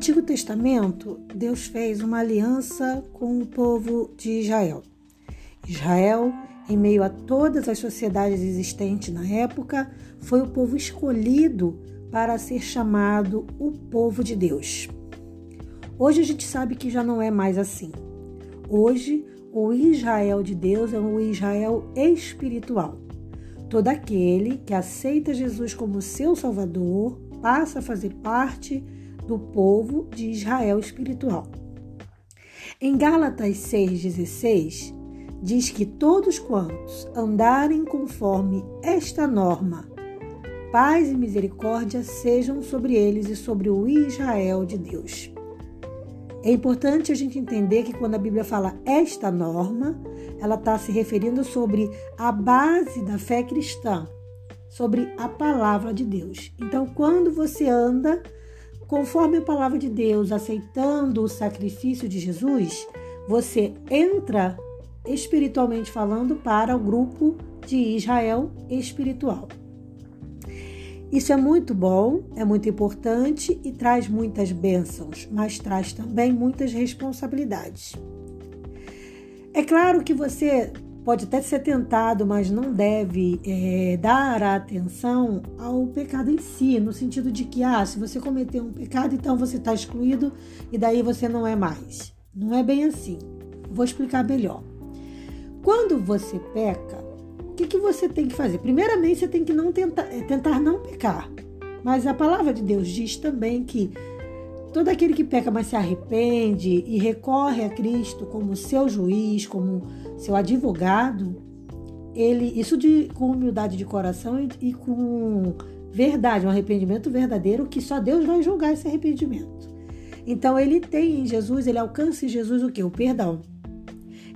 Antigo Testamento, Deus fez uma aliança com o povo de Israel. Israel, em meio a todas as sociedades existentes na época, foi o povo escolhido para ser chamado o povo de Deus. Hoje a gente sabe que já não é mais assim. Hoje, o Israel de Deus é o Israel espiritual. Todo aquele que aceita Jesus como seu Salvador passa a fazer parte do povo de Israel espiritual. Em Gálatas 6,16, diz que todos quantos andarem conforme esta norma, paz e misericórdia sejam sobre eles e sobre o Israel de Deus. É importante a gente entender que quando a Bíblia fala esta norma, ela está se referindo sobre a base da fé cristã, sobre a palavra de Deus. Então, quando você anda conforme a palavra de Deus, aceitando o sacrifício de Jesus, você entra espiritualmente falando para o grupo de Israel espiritual. Isso é muito bom, é muito importante e traz muitas bênçãos, mas traz também muitas responsabilidades. É claro que você pode até ser tentado, mas não deve é, dar atenção ao pecado em si, no sentido de que, ah, se você cometeu um pecado, então você está excluído e daí você não é mais. Não é bem assim. Vou explicar melhor. Quando você peca, o que, que você tem que fazer? Primeiramente, você tem que não tentar, é, tentar não pecar. Mas a palavra de Deus diz também que Todo aquele que peca, mas se arrepende e recorre a Cristo como seu juiz, como seu advogado, ele isso de com humildade de coração e, e com verdade, um arrependimento verdadeiro que só Deus vai julgar esse arrependimento. Então ele tem em Jesus, ele alcança em Jesus o que? O perdão.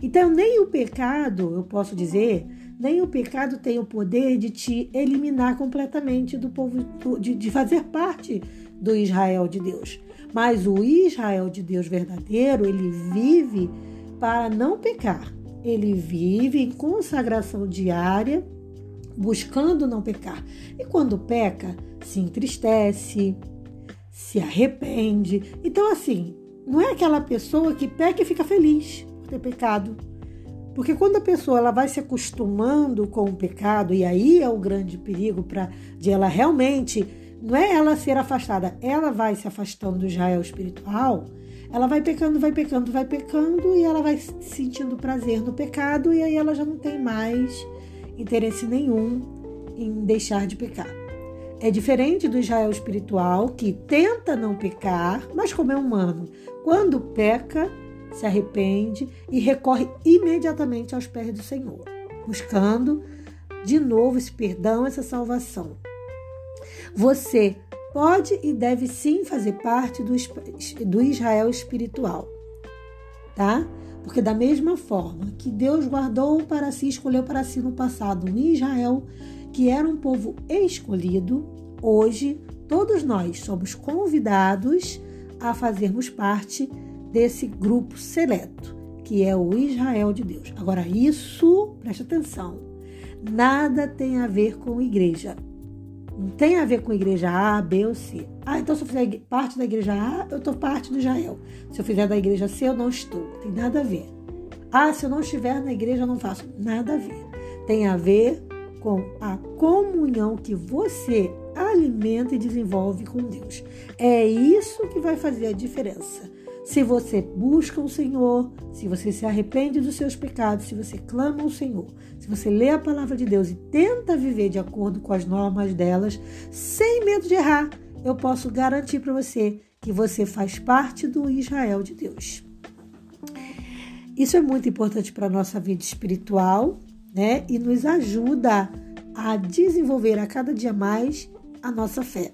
Então nem o pecado, eu posso dizer, nem o pecado tem o poder de te eliminar completamente do povo, de, de fazer parte do Israel de Deus. Mas o Israel de Deus verdadeiro, ele vive para não pecar. Ele vive em consagração diária, buscando não pecar. E quando peca, se entristece, se arrepende. Então, assim, não é aquela pessoa que peca e fica feliz por ter pecado. Porque quando a pessoa ela vai se acostumando com o pecado, e aí é o grande perigo para de ela realmente não é ela ser afastada, ela vai se afastando do Israel espiritual, ela vai pecando, vai pecando, vai pecando e ela vai sentindo prazer no pecado e aí ela já não tem mais interesse nenhum em deixar de pecar. É diferente do Israel espiritual que tenta não pecar, mas como é humano, quando peca, se arrepende e recorre imediatamente aos pés do Senhor, buscando de novo esse perdão, essa salvação. Você pode e deve sim fazer parte do, do Israel espiritual, tá? Porque da mesma forma que Deus guardou para si, escolheu para si no passado um Israel que era um povo escolhido, hoje todos nós somos convidados a fazermos parte desse grupo seleto, que é o Israel de Deus. Agora, isso, preste atenção, nada tem a ver com igreja. Não tem a ver com igreja A, B ou C. Ah, então se eu fizer parte da igreja A, eu estou parte do Israel. Se eu fizer da igreja C, eu não estou. Tem nada a ver. Ah, se eu não estiver na igreja, eu não faço. Nada a ver. Tem a ver com a comunhão que você alimenta e desenvolve com Deus. É isso que vai fazer a diferença. Se você busca o Senhor, se você se arrepende dos seus pecados, se você clama ao Senhor, se você lê a palavra de Deus e tenta viver de acordo com as normas delas, sem medo de errar, eu posso garantir para você que você faz parte do Israel de Deus. Isso é muito importante para a nossa vida espiritual, né? E nos ajuda a desenvolver a cada dia mais a nossa fé.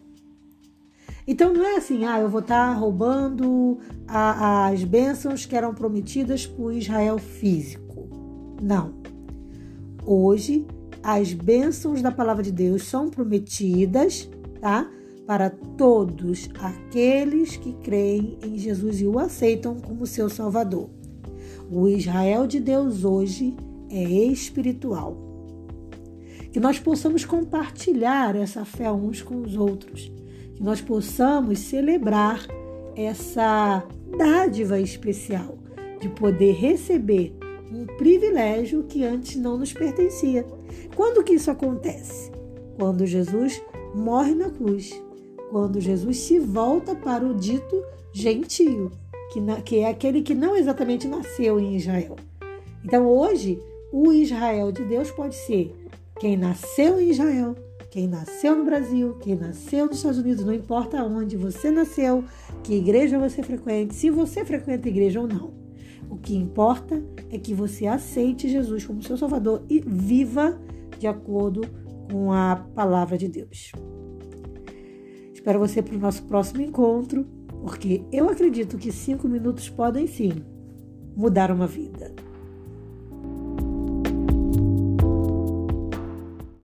Então não é assim, ah, eu vou estar tá roubando a, as bênçãos que eram prometidas por Israel físico. Não. Hoje, as bênçãos da palavra de Deus são prometidas, tá? Para todos aqueles que creem em Jesus e o aceitam como seu Salvador. O Israel de Deus hoje é espiritual. Que nós possamos compartilhar essa fé uns com os outros que nós possamos celebrar essa dádiva especial de poder receber um privilégio que antes não nos pertencia. Quando que isso acontece? Quando Jesus morre na cruz, quando Jesus se volta para o dito gentio, que, na, que é aquele que não exatamente nasceu em Israel. Então hoje, o Israel de Deus pode ser quem nasceu em Israel, quem nasceu no Brasil, quem nasceu nos Estados Unidos, não importa onde você nasceu, que igreja você frequente, se você frequenta igreja ou não. O que importa é que você aceite Jesus como seu Salvador e viva de acordo com a palavra de Deus. Espero você para o nosso próximo encontro, porque eu acredito que cinco minutos podem sim mudar uma vida.